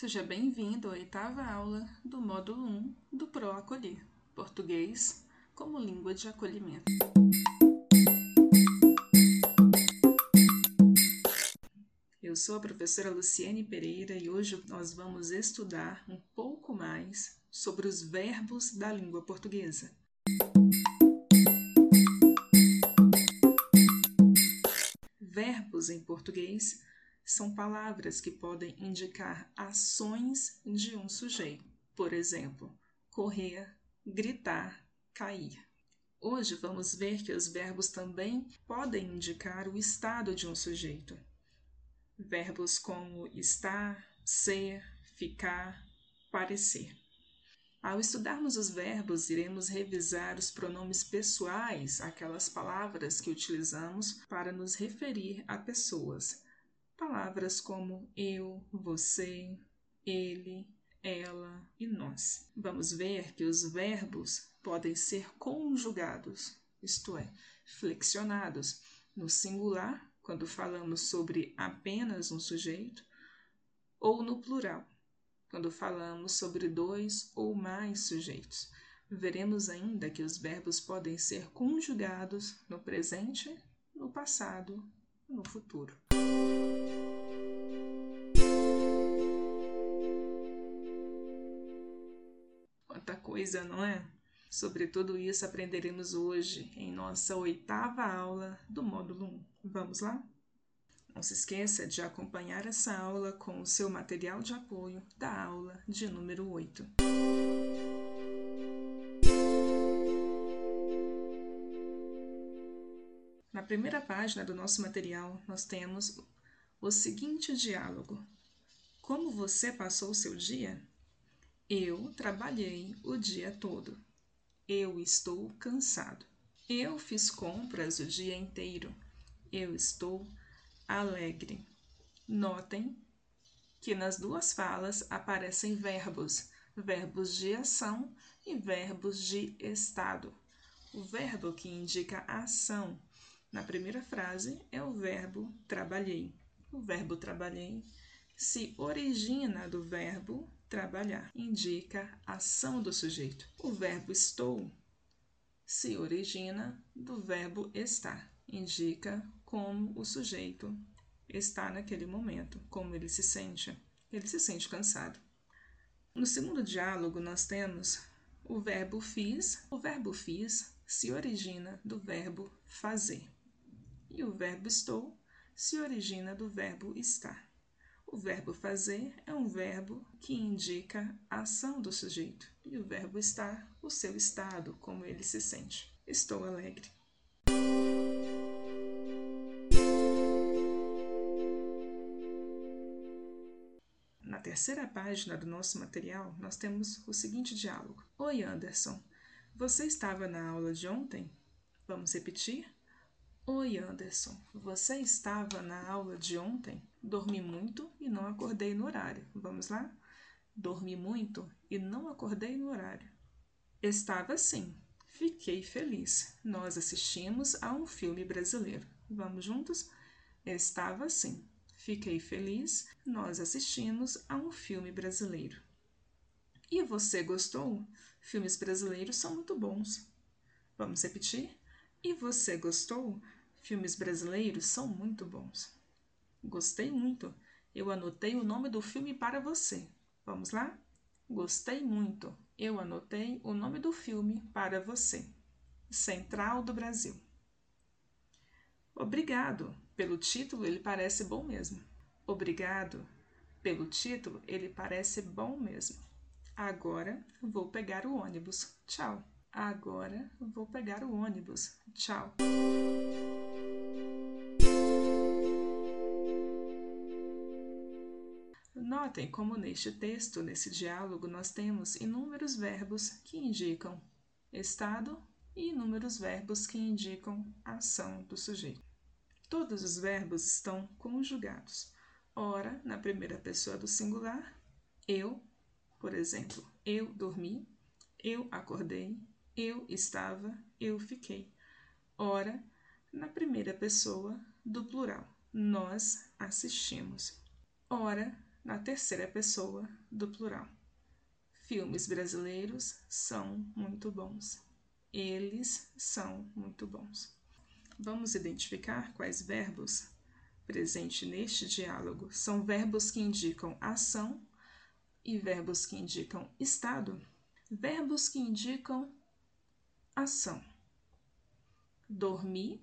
Seja bem-vindo à oitava aula do módulo 1 do Pro Acolher, Português como língua de acolhimento. Eu sou a professora Luciene Pereira e hoje nós vamos estudar um pouco mais sobre os verbos da língua portuguesa. Verbos em português são palavras que podem indicar ações de um sujeito. Por exemplo, correr, gritar, cair. Hoje vamos ver que os verbos também podem indicar o estado de um sujeito. Verbos como estar, ser, ficar, parecer. Ao estudarmos os verbos, iremos revisar os pronomes pessoais, aquelas palavras que utilizamos para nos referir a pessoas. Palavras como eu, você, ele, ela e nós. Vamos ver que os verbos podem ser conjugados, isto é, flexionados, no singular, quando falamos sobre apenas um sujeito, ou no plural, quando falamos sobre dois ou mais sujeitos. Veremos ainda que os verbos podem ser conjugados no presente, no passado, no futuro. Quanta coisa, não é? Sobre tudo isso aprenderemos hoje em nossa oitava aula do módulo 1. Vamos lá? Não se esqueça de acompanhar essa aula com o seu material de apoio da aula de número 8. Na primeira página do nosso material, nós temos o seguinte diálogo: Como você passou o seu dia? Eu trabalhei o dia todo. Eu estou cansado. Eu fiz compras o dia inteiro. Eu estou alegre. Notem que nas duas falas aparecem verbos, verbos de ação e verbos de estado. O verbo que indica ação na primeira frase é o verbo trabalhei. O verbo trabalhei se origina do verbo trabalhar, indica a ação do sujeito. O verbo estou se origina do verbo estar, indica como o sujeito está naquele momento, como ele se sente. Ele se sente cansado. No segundo diálogo, nós temos o verbo fiz. O verbo fiz se origina do verbo fazer. E o verbo estou se origina do verbo estar. O verbo fazer é um verbo que indica a ação do sujeito, e o verbo estar, o seu estado, como ele se sente. Estou alegre. Na terceira página do nosso material, nós temos o seguinte diálogo: Oi, Anderson, você estava na aula de ontem? Vamos repetir? Oi, Anderson, você estava na aula de ontem? Dormi muito e não acordei no horário. Vamos lá? Dormi muito e não acordei no horário. Estava sim. Fiquei feliz. Nós assistimos a um filme brasileiro. Vamos juntos? Estava sim. Fiquei feliz. Nós assistimos a um filme brasileiro. E você gostou? Filmes brasileiros são muito bons. Vamos repetir? E você gostou? Filmes brasileiros são muito bons. Gostei muito. Eu anotei o nome do filme para você. Vamos lá? Gostei muito. Eu anotei o nome do filme para você. Central do Brasil. Obrigado. Pelo título, ele parece bom mesmo. Obrigado. Pelo título, ele parece bom mesmo. Agora vou pegar o ônibus. Tchau. Agora vou pegar o ônibus. Tchau. Notem como neste texto, nesse diálogo, nós temos inúmeros verbos que indicam estado e inúmeros verbos que indicam a ação do sujeito. Todos os verbos estão conjugados. Ora, na primeira pessoa do singular, eu, por exemplo, eu dormi, eu acordei, eu estava, eu fiquei. Ora, na primeira pessoa do plural, nós assistimos. Ora, na terceira pessoa do plural. Filmes brasileiros são muito bons. Eles são muito bons. Vamos identificar quais verbos presentes neste diálogo são verbos que indicam ação e verbos que indicam estado. Verbos que indicam ação. Dormir,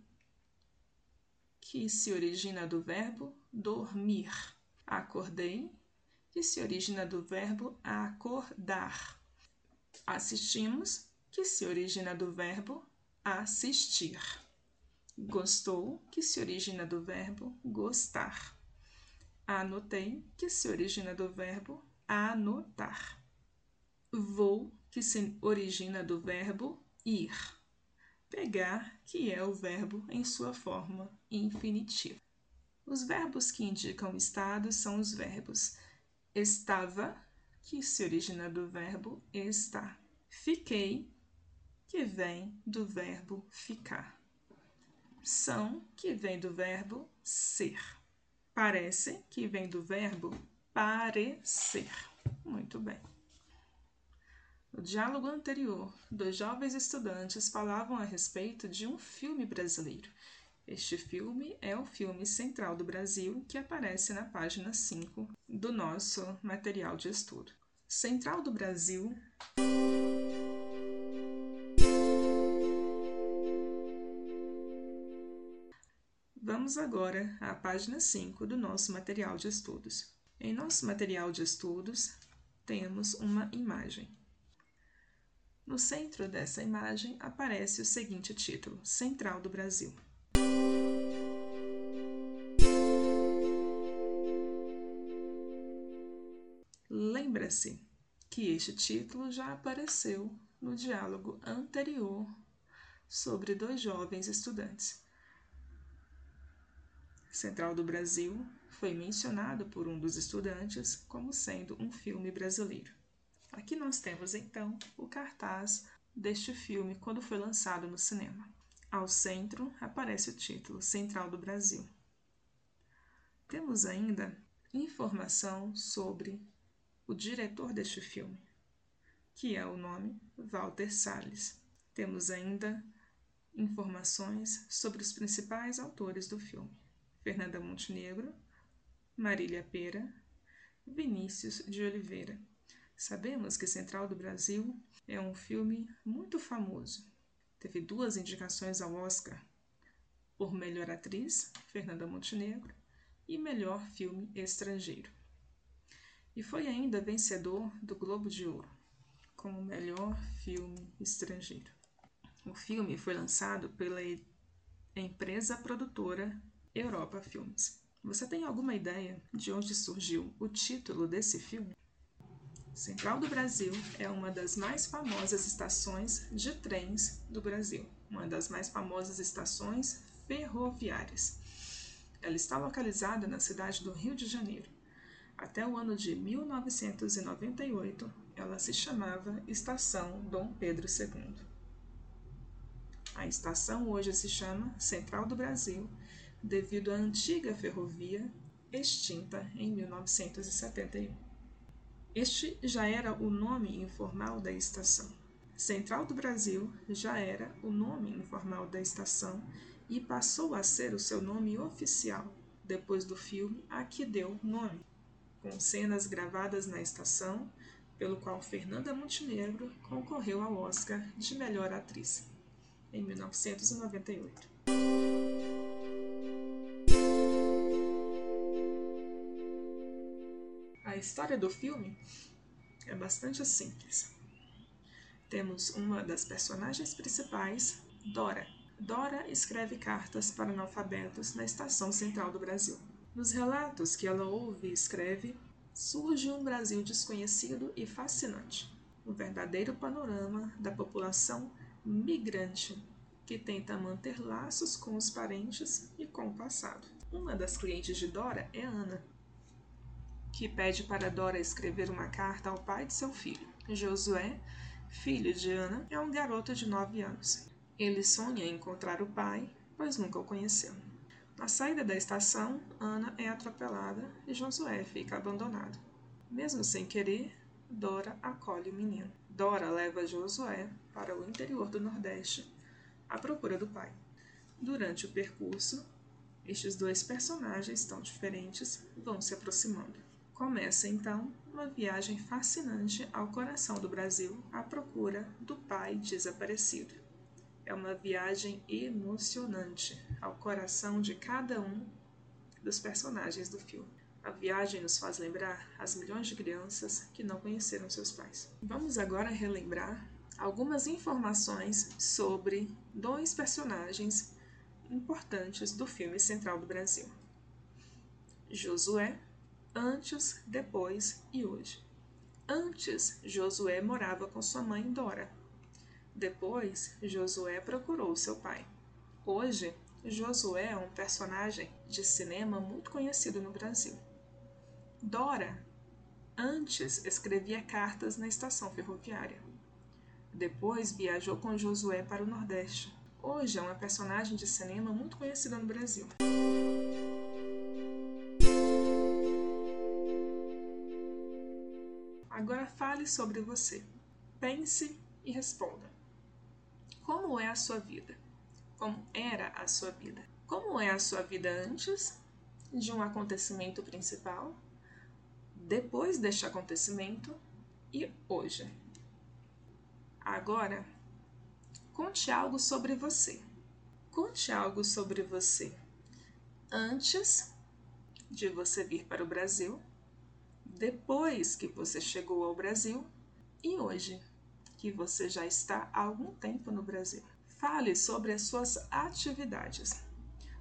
que se origina do verbo dormir. Acordei, que se origina do verbo acordar. Assistimos, que se origina do verbo assistir. Gostou, que se origina do verbo gostar. Anotei, que se origina do verbo anotar. Vou, que se origina do verbo ir. Pegar, que é o verbo em sua forma infinitiva. Os verbos que indicam estado são os verbos estava, que se origina do verbo estar. Fiquei, que vem do verbo ficar são, que vem do verbo ser. Parece, que vem do verbo parecer. Muito bem. No diálogo anterior, dois jovens estudantes falavam a respeito de um filme brasileiro. Este filme é o filme Central do Brasil, que aparece na página 5 do nosso material de estudo. Central do Brasil Vamos agora à página 5 do nosso material de estudos. Em nosso material de estudos, temos uma imagem. No centro dessa imagem aparece o seguinte título: Central do Brasil. Lembra-se que este título já apareceu no diálogo anterior sobre dois jovens estudantes. Central do Brasil foi mencionado por um dos estudantes como sendo um filme brasileiro. Aqui nós temos então o cartaz deste filme quando foi lançado no cinema. Ao centro aparece o título Central do Brasil. Temos ainda informação sobre o diretor deste filme, que é o nome Walter Salles. Temos ainda informações sobre os principais autores do filme. Fernanda Montenegro, Marília Pera, Vinícius de Oliveira. Sabemos que Central do Brasil é um filme muito famoso. Teve duas indicações ao Oscar por Melhor Atriz, Fernanda Montenegro, e Melhor Filme Estrangeiro. E foi ainda vencedor do Globo de Ouro como Melhor Filme Estrangeiro. O filme foi lançado pela empresa produtora Europa Filmes. Você tem alguma ideia de onde surgiu o título desse filme? Central do Brasil é uma das mais famosas estações de trens do Brasil, uma das mais famosas estações ferroviárias. Ela está localizada na cidade do Rio de Janeiro. Até o ano de 1998, ela se chamava Estação Dom Pedro II. A estação hoje se chama Central do Brasil devido à antiga ferrovia extinta em 1971. Este já era o nome informal da estação. Central do Brasil já era o nome informal da estação e passou a ser o seu nome oficial depois do filme a que deu nome, com cenas gravadas na estação, pelo qual Fernanda Montenegro concorreu ao Oscar de Melhor Atriz em 1998. A história do filme é bastante simples. Temos uma das personagens principais, Dora. Dora escreve cartas para analfabetos na estação central do Brasil. Nos relatos que ela ouve e escreve, surge um Brasil desconhecido e fascinante, um verdadeiro panorama da população migrante que tenta manter laços com os parentes e com o passado. Uma das clientes de Dora é Ana, que pede para Dora escrever uma carta ao pai de seu filho. Josué, filho de Ana, é um garoto de nove anos. Ele sonha em encontrar o pai, pois nunca o conheceu. Na saída da estação, Ana é atropelada e Josué fica abandonado. Mesmo sem querer, Dora acolhe o menino. Dora leva Josué para o interior do Nordeste à procura do pai. Durante o percurso, estes dois personagens tão diferentes vão se aproximando. Começa então uma viagem fascinante ao coração do Brasil à procura do pai desaparecido. É uma viagem emocionante ao coração de cada um dos personagens do filme. A viagem nos faz lembrar as milhões de crianças que não conheceram seus pais. Vamos agora relembrar algumas informações sobre dois personagens importantes do filme Central do Brasil: Josué, antes, depois e hoje. Antes, Josué morava com sua mãe Dora, depois, Josué procurou seu pai. Hoje, Josué é um personagem de cinema muito conhecido no Brasil. Dora, antes, escrevia cartas na estação ferroviária. Depois, viajou com Josué para o Nordeste. Hoje é uma personagem de cinema muito conhecida no Brasil. Agora fale sobre você. Pense e responda. Como é a sua vida? Como era a sua vida? Como é a sua vida antes de um acontecimento principal, depois deste acontecimento e hoje? Agora, conte algo sobre você. Conte algo sobre você antes de você vir para o Brasil, depois que você chegou ao Brasil e hoje que você já está há algum tempo no Brasil. Fale sobre as suas atividades.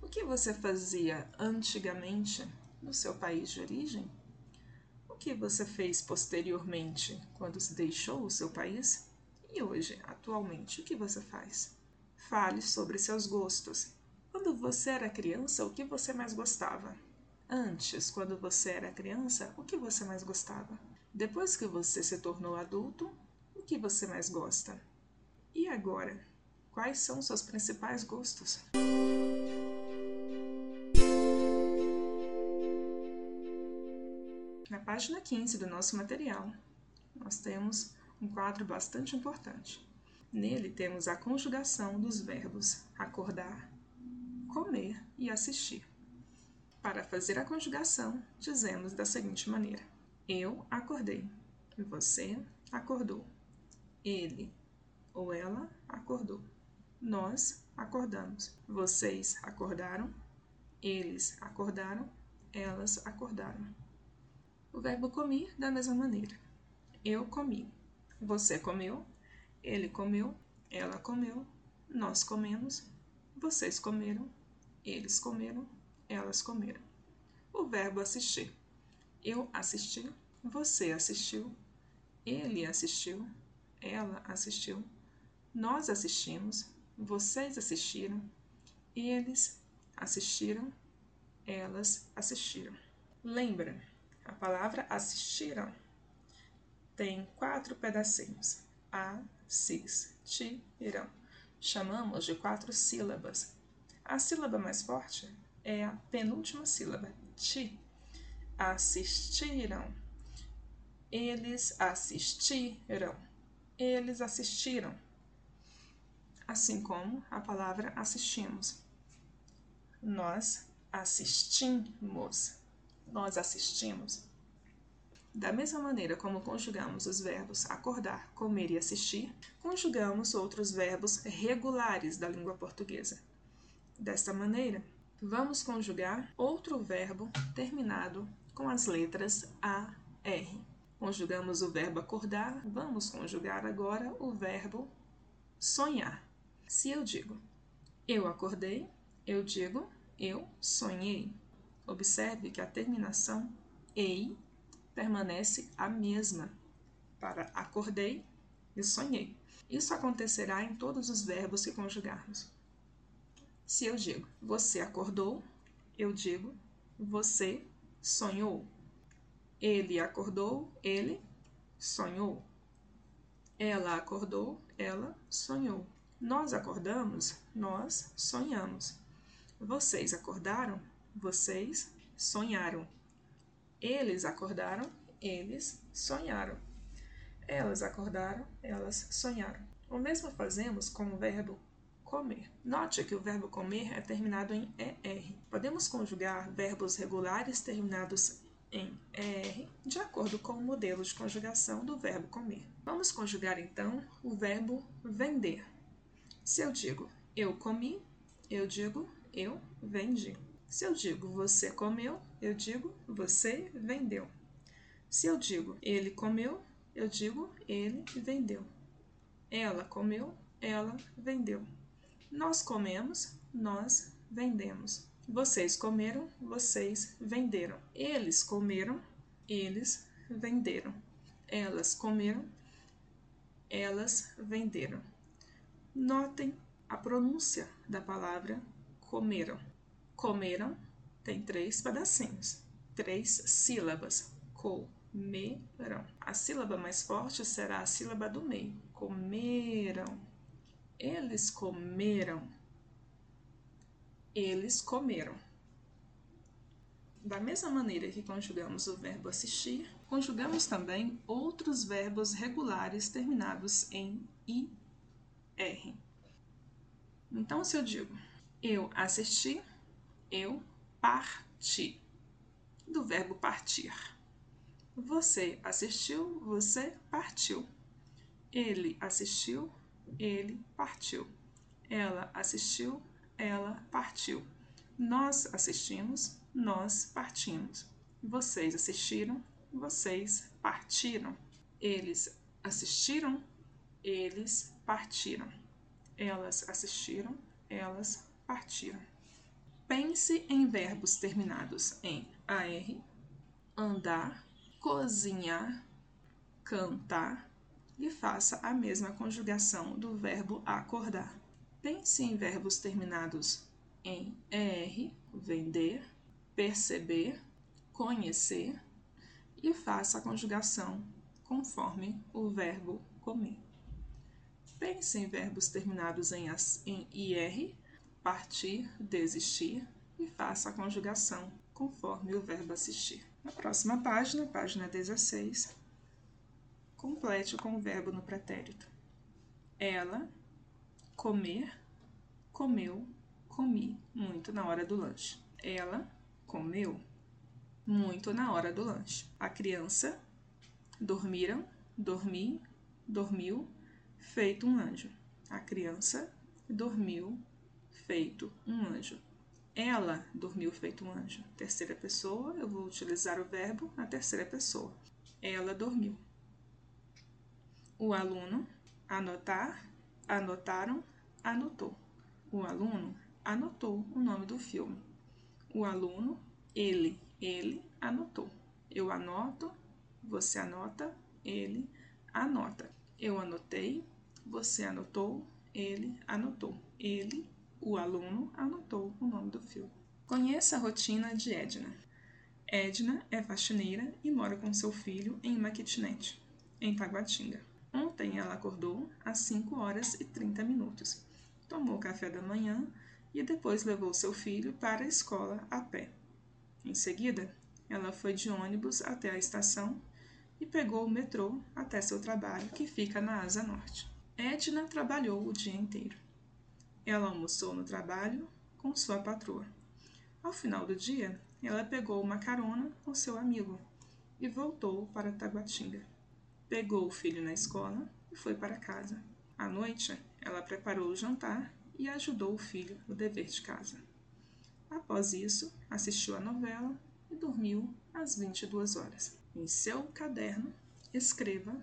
O que você fazia antigamente no seu país de origem? O que você fez posteriormente quando se deixou o seu país? E hoje, atualmente, o que você faz? Fale sobre seus gostos. Quando você era criança, o que você mais gostava? Antes, quando você era criança, o que você mais gostava? Depois que você se tornou adulto, que você mais gosta? E agora, quais são seus principais gostos? Na página 15 do nosso material, nós temos um quadro bastante importante. Nele temos a conjugação dos verbos acordar, comer e assistir. Para fazer a conjugação, dizemos da seguinte maneira: Eu acordei, você acordou. Ele ou ela acordou. Nós acordamos. Vocês acordaram. Eles acordaram. Elas acordaram. O verbo comer da mesma maneira. Eu comi. Você comeu. Ele comeu. Ela comeu. Nós comemos. Vocês comeram. Eles comeram. Elas comeram. O verbo assistir. Eu assisti. Você assistiu. Ele assistiu ela assistiu, nós assistimos, vocês assistiram, eles assistiram, elas assistiram. Lembra, a palavra assistiram tem quatro pedacinhos. Assistiram. Chamamos de quatro sílabas. A sílaba mais forte é a penúltima sílaba, ti. Assistiram. Eles assistiram eles assistiram, assim como a palavra assistimos. Nós assistimos. Nós assistimos. Da mesma maneira como conjugamos os verbos acordar, comer e assistir, conjugamos outros verbos regulares da língua portuguesa. Desta maneira, vamos conjugar outro verbo terminado com as letras A, R. Conjugamos o verbo acordar, vamos conjugar agora o verbo sonhar. Se eu digo eu acordei, eu digo eu sonhei. Observe que a terminação ei permanece a mesma para acordei e sonhei. Isso acontecerá em todos os verbos que conjugarmos. Se eu digo você acordou, eu digo você sonhou. Ele acordou, ele sonhou. Ela acordou, ela sonhou. Nós acordamos, nós sonhamos. Vocês acordaram? Vocês sonharam. Eles acordaram? Eles sonharam. Elas acordaram? Elas sonharam. O mesmo fazemos com o verbo comer. Note que o verbo comer é terminado em ER. Podemos conjugar verbos regulares terminados em ER de acordo com o modelo de conjugação do verbo comer. Vamos conjugar então o verbo vender. Se eu digo eu comi, eu digo eu vendi. Se eu digo você comeu, eu digo você vendeu. Se eu digo ele comeu, eu digo ele vendeu. Ela comeu, ela vendeu. Nós comemos, nós vendemos. Vocês comeram, vocês venderam. Eles comeram, eles venderam. Elas comeram, elas venderam. Notem a pronúncia da palavra comeram. Comeram tem três pedacinhos, três sílabas. Comeram. A sílaba mais forte será a sílaba do meio. Comeram. Eles comeram. Eles comeram. Da mesma maneira que conjugamos o verbo assistir, conjugamos também outros verbos regulares terminados em IR. Então, se eu digo eu assisti, eu parti. Do verbo partir. Você assistiu, você partiu. Ele assistiu, ele partiu. Ela assistiu, ela partiu. Nós assistimos, nós partimos. Vocês assistiram, vocês partiram. Eles assistiram, eles partiram. Elas assistiram, elas partiram. Pense em verbos terminados em AR, andar, cozinhar, cantar, e faça a mesma conjugação do verbo acordar. Pense em verbos terminados em ER, vender, perceber, conhecer e faça a conjugação conforme o verbo comer. Pense em verbos terminados em, em IR, partir, desistir e faça a conjugação conforme o verbo assistir. Na próxima página, página 16, complete com o verbo no pretérito. Ela, comer, comeu, comi, muito na hora do lanche. Ela comeu muito na hora do lanche. A criança, dormiram, dormi, dormiu, feito um anjo. A criança dormiu, feito um anjo. Ela dormiu feito um anjo. Terceira pessoa, eu vou utilizar o verbo na terceira pessoa. Ela dormiu. O aluno, anotar, anotaram, anotou. O aluno anotou o nome do filme. O aluno, ele, ele anotou. Eu anoto, você anota, ele anota. Eu anotei, você anotou, ele anotou. Ele, o aluno, anotou o nome do filme. Conheça a rotina de Edna. Edna é faxineira e mora com seu filho em uma kitnet, em Taguatinga. Ontem ela acordou às 5 horas e 30 minutos. Tomou café da manhã e depois levou seu filho para a escola a pé. Em seguida, ela foi de ônibus até a estação e pegou o metrô até seu trabalho, que fica na Asa Norte. Edna trabalhou o dia inteiro. Ela almoçou no trabalho com sua patroa. Ao final do dia, ela pegou uma carona com seu amigo e voltou para Taguatinga. Pegou o filho na escola e foi para casa. À noite, ela preparou o jantar e ajudou o filho no dever de casa. Após isso, assistiu a novela e dormiu às 22 horas. Em seu caderno, escreva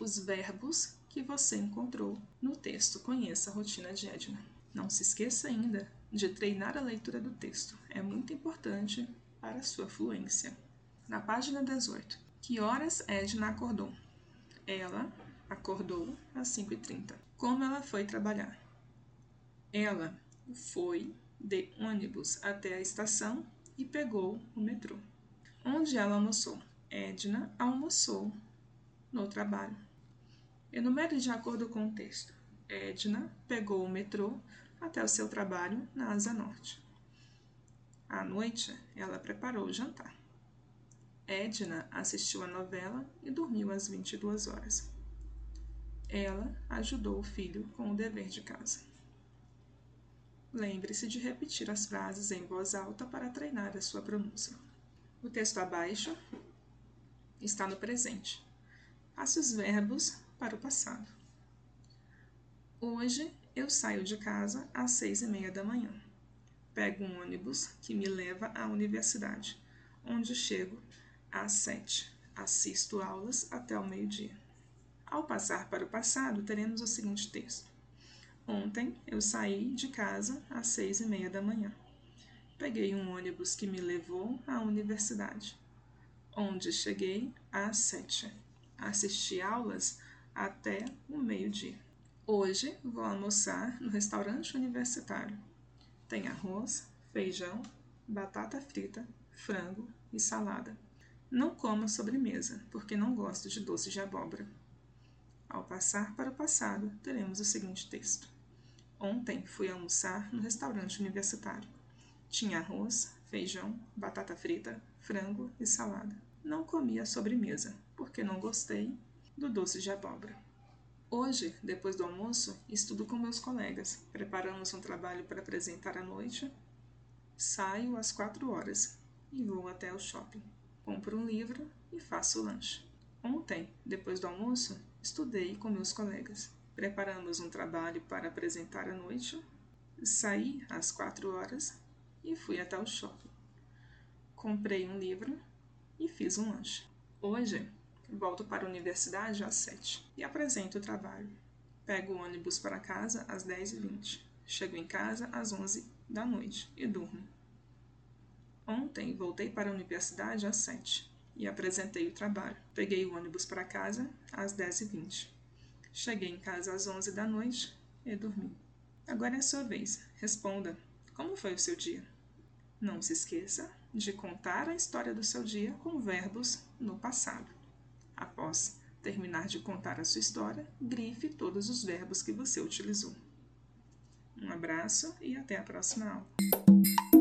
os verbos que você encontrou no texto Conheça a Rotina de Edna. Não se esqueça ainda de treinar a leitura do texto, é muito importante para a sua fluência. Na página 18, que horas Edna acordou? Ela acordou às 5h30. Como ela foi trabalhar? Ela foi de ônibus até a estação e pegou o metrô. Onde ela almoçou? Edna almoçou no trabalho. Enumere de acordo com o texto. Edna pegou o metrô até o seu trabalho na Asa Norte. À noite, ela preparou o jantar. Edna assistiu a novela e dormiu às 22 horas. Ela ajudou o filho com o dever de casa. Lembre-se de repetir as frases em voz alta para treinar a sua pronúncia. O texto abaixo está no presente. Passe os verbos para o passado. Hoje eu saio de casa às seis e meia da manhã. Pego um ônibus que me leva à universidade, onde chego às sete. Assisto aulas até o meio-dia. Ao passar para o passado, teremos o seguinte texto. Ontem eu saí de casa às seis e meia da manhã. Peguei um ônibus que me levou à universidade, onde cheguei às sete. Assisti aulas até o meio-dia. Hoje vou almoçar no restaurante universitário. Tem arroz, feijão, batata frita, frango e salada. Não como sobremesa, porque não gosto de doce de abóbora. Ao passar para o passado, teremos o seguinte texto. Ontem fui almoçar no restaurante universitário. Tinha arroz, feijão, batata frita, frango e salada. Não comi a sobremesa, porque não gostei do doce de abóbora. Hoje, depois do almoço, estudo com meus colegas. Preparamos um trabalho para apresentar à noite. Saio às quatro horas e vou até o shopping. Compro um livro e faço o lanche. Ontem, depois do almoço, estudei com meus colegas. Preparamos um trabalho para apresentar à noite, saí às quatro horas e fui até o shopping. Comprei um livro e fiz um lanche. Hoje, volto para a universidade às sete e apresento o trabalho. Pego o ônibus para casa às dez e vinte. Chego em casa às onze da noite e durmo. Ontem voltei para a universidade às sete e apresentei o trabalho. Peguei o ônibus para casa às dez e vinte. Cheguei em casa às 11 da noite e dormi. Agora é a sua vez. Responda: como foi o seu dia? Não se esqueça de contar a história do seu dia com verbos no passado. Após terminar de contar a sua história, grife todos os verbos que você utilizou. Um abraço e até a próxima aula.